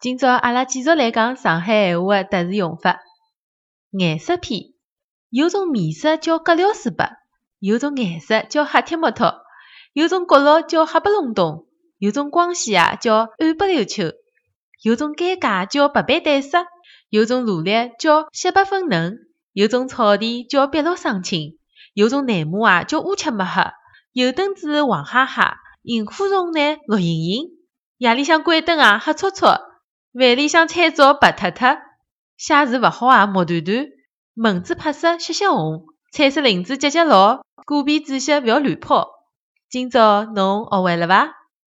今朝阿拉继续来讲上海闲话的特殊用法。颜色篇，有种面色叫葛廖斯白，有种颜色叫黑铁木托，有种角落叫黑不隆咚，有种光线啊叫暗不溜秋，有种尴尬叫百般扽塞，有种努力叫血八分嫩，有种草地叫碧绿生青，有种内幕啊叫乌漆抹黑，油灯子黄哈哈，萤火虫呢绿莹莹，夜里向关灯啊黑戳戳。饭里向菜照白塌塌，写字勿好啊木团团，蚊子拍色血血红，彩色领子结结牢，果皮纸屑勿要乱抛。今朝侬学会了伐？